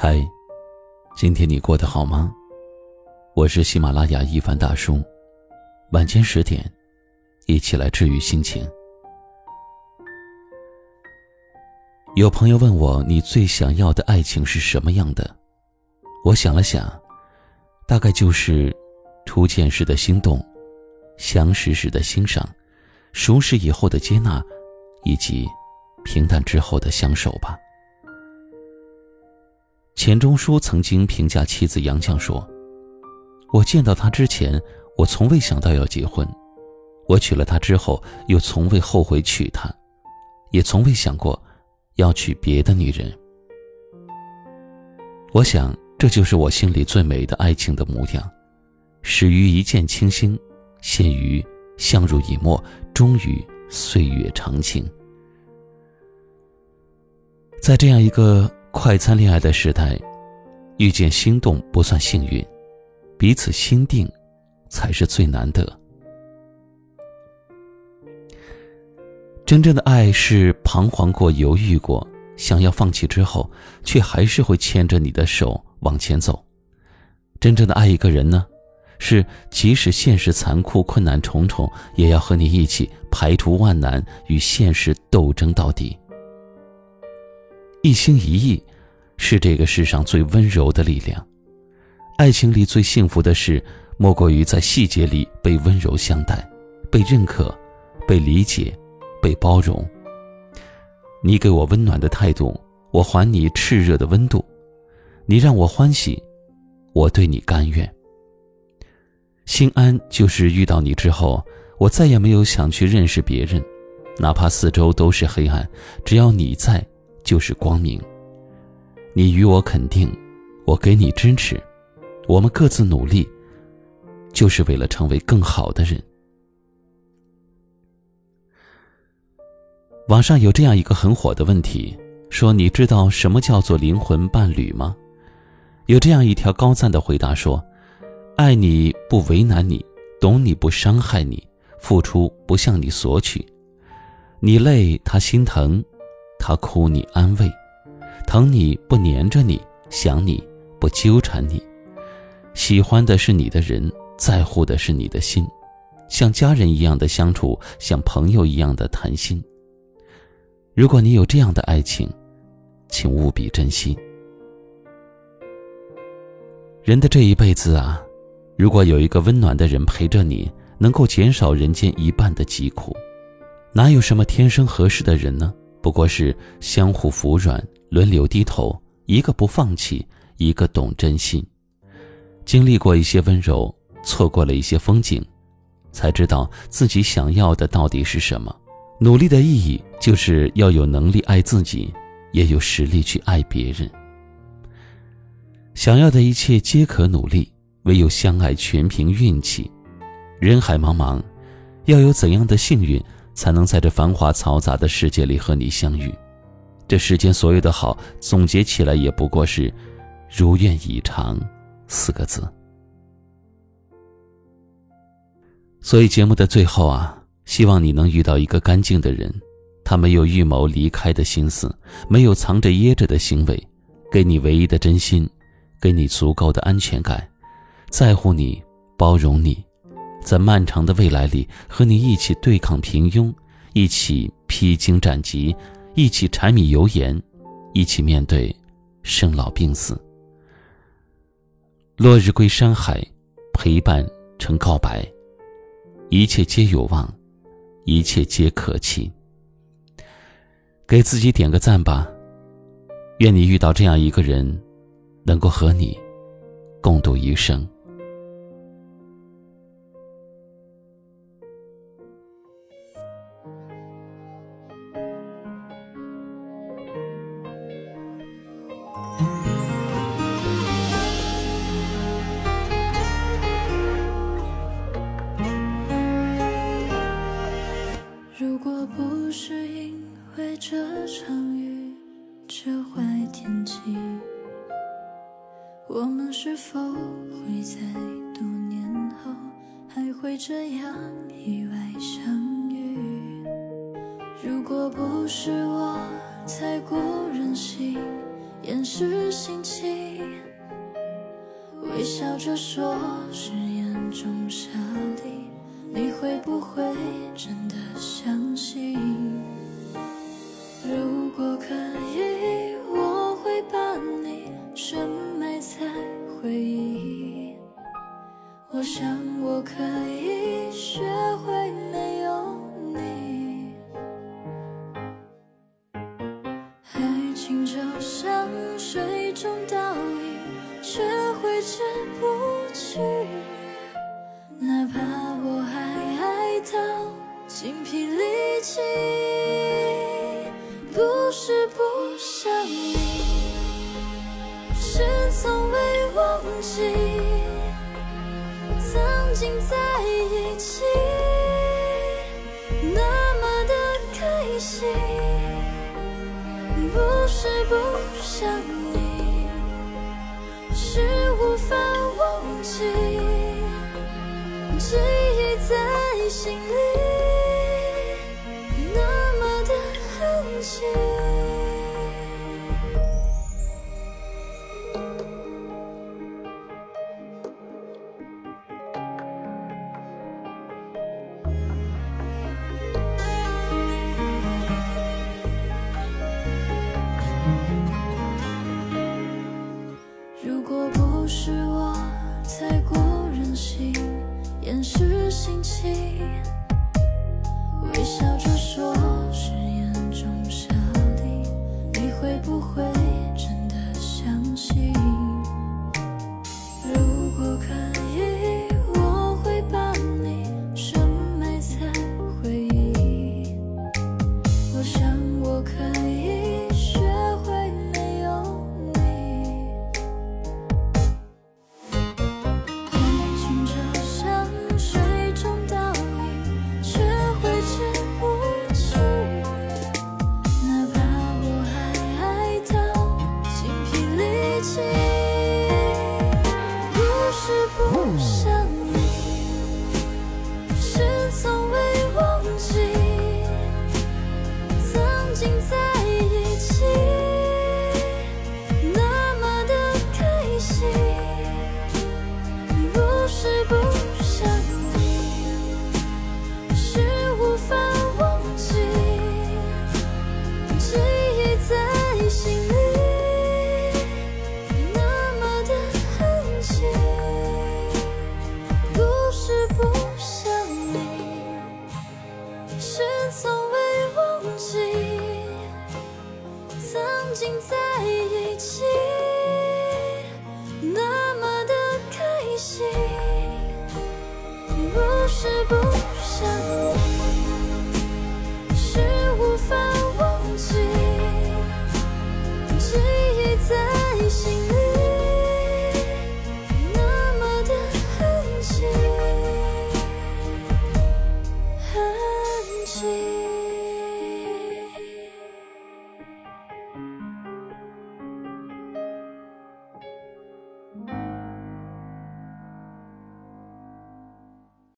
嗨，今天你过得好吗？我是喜马拉雅一凡大叔，晚间十点，一起来治愈心情。有朋友问我，你最想要的爱情是什么样的？我想了想，大概就是初见时的心动，相识时的欣赏，熟识以后的接纳，以及平淡之后的相守吧。钱钟书曾经评价妻子杨绛说：“我见到她之前，我从未想到要结婚；我娶了她之后，又从未后悔娶她，也从未想过要娶别的女人。我想，这就是我心里最美的爱情的模样，始于一见倾心，陷于相濡以沫，终于岁月长情。在这样一个……”快餐恋爱的时代，遇见心动不算幸运，彼此心定，才是最难得。真正的爱是彷徨过、犹豫过，想要放弃之后，却还是会牵着你的手往前走。真正的爱一个人呢，是即使现实残酷、困难重重，也要和你一起排除万难，与现实斗争到底。一心一意，是这个世上最温柔的力量。爱情里最幸福的事，莫过于在细节里被温柔相待，被认可，被理解，被包容。你给我温暖的态度，我还你炽热的温度。你让我欢喜，我对你甘愿。心安就是遇到你之后，我再也没有想去认识别人，哪怕四周都是黑暗，只要你在。就是光明。你与我肯定，我给你支持，我们各自努力，就是为了成为更好的人。网上有这样一个很火的问题，说你知道什么叫做灵魂伴侣吗？有这样一条高赞的回答说：爱你不为难你，懂你不伤害你，付出不向你索取，你累他心疼。他哭你安慰，疼你不粘着你，想你不纠缠你，喜欢的是你的人，在乎的是你的心，像家人一样的相处，像朋友一样的谈心。如果你有这样的爱情，请务必珍惜。人的这一辈子啊，如果有一个温暖的人陪着你，能够减少人间一半的疾苦，哪有什么天生合适的人呢？不过是相互服软，轮流低头，一个不放弃，一个懂珍惜。经历过一些温柔，错过了一些风景，才知道自己想要的到底是什么。努力的意义，就是要有能力爱自己，也有实力去爱别人。想要的一切皆可努力，唯有相爱全凭运气。人海茫茫，要有怎样的幸运？才能在这繁华嘈杂的世界里和你相遇。这世间所有的好，总结起来也不过是“如愿以偿”四个字。所以节目的最后啊，希望你能遇到一个干净的人，他没有预谋离开的心思，没有藏着掖着的行为，给你唯一的真心，给你足够的安全感，在乎你，包容你。在漫长的未来里，和你一起对抗平庸，一起披荆斩棘，一起柴米油盐，一起面对生老病死。落日归山海，陪伴成告白。一切皆有望，一切皆可期。给自己点个赞吧，愿你遇到这样一个人，能够和你共度余生。是否会在多年后还会这样意外相遇？如果不是我太过任性，掩饰心情，微笑着说是眼中沙粒，你会不会真的相信？让我可以学会没有你爱情就像水中倒影却挥之不去哪怕我还爱到筋疲力尽不是不想你是从未忘记。是不想你是无法忘记。Oh.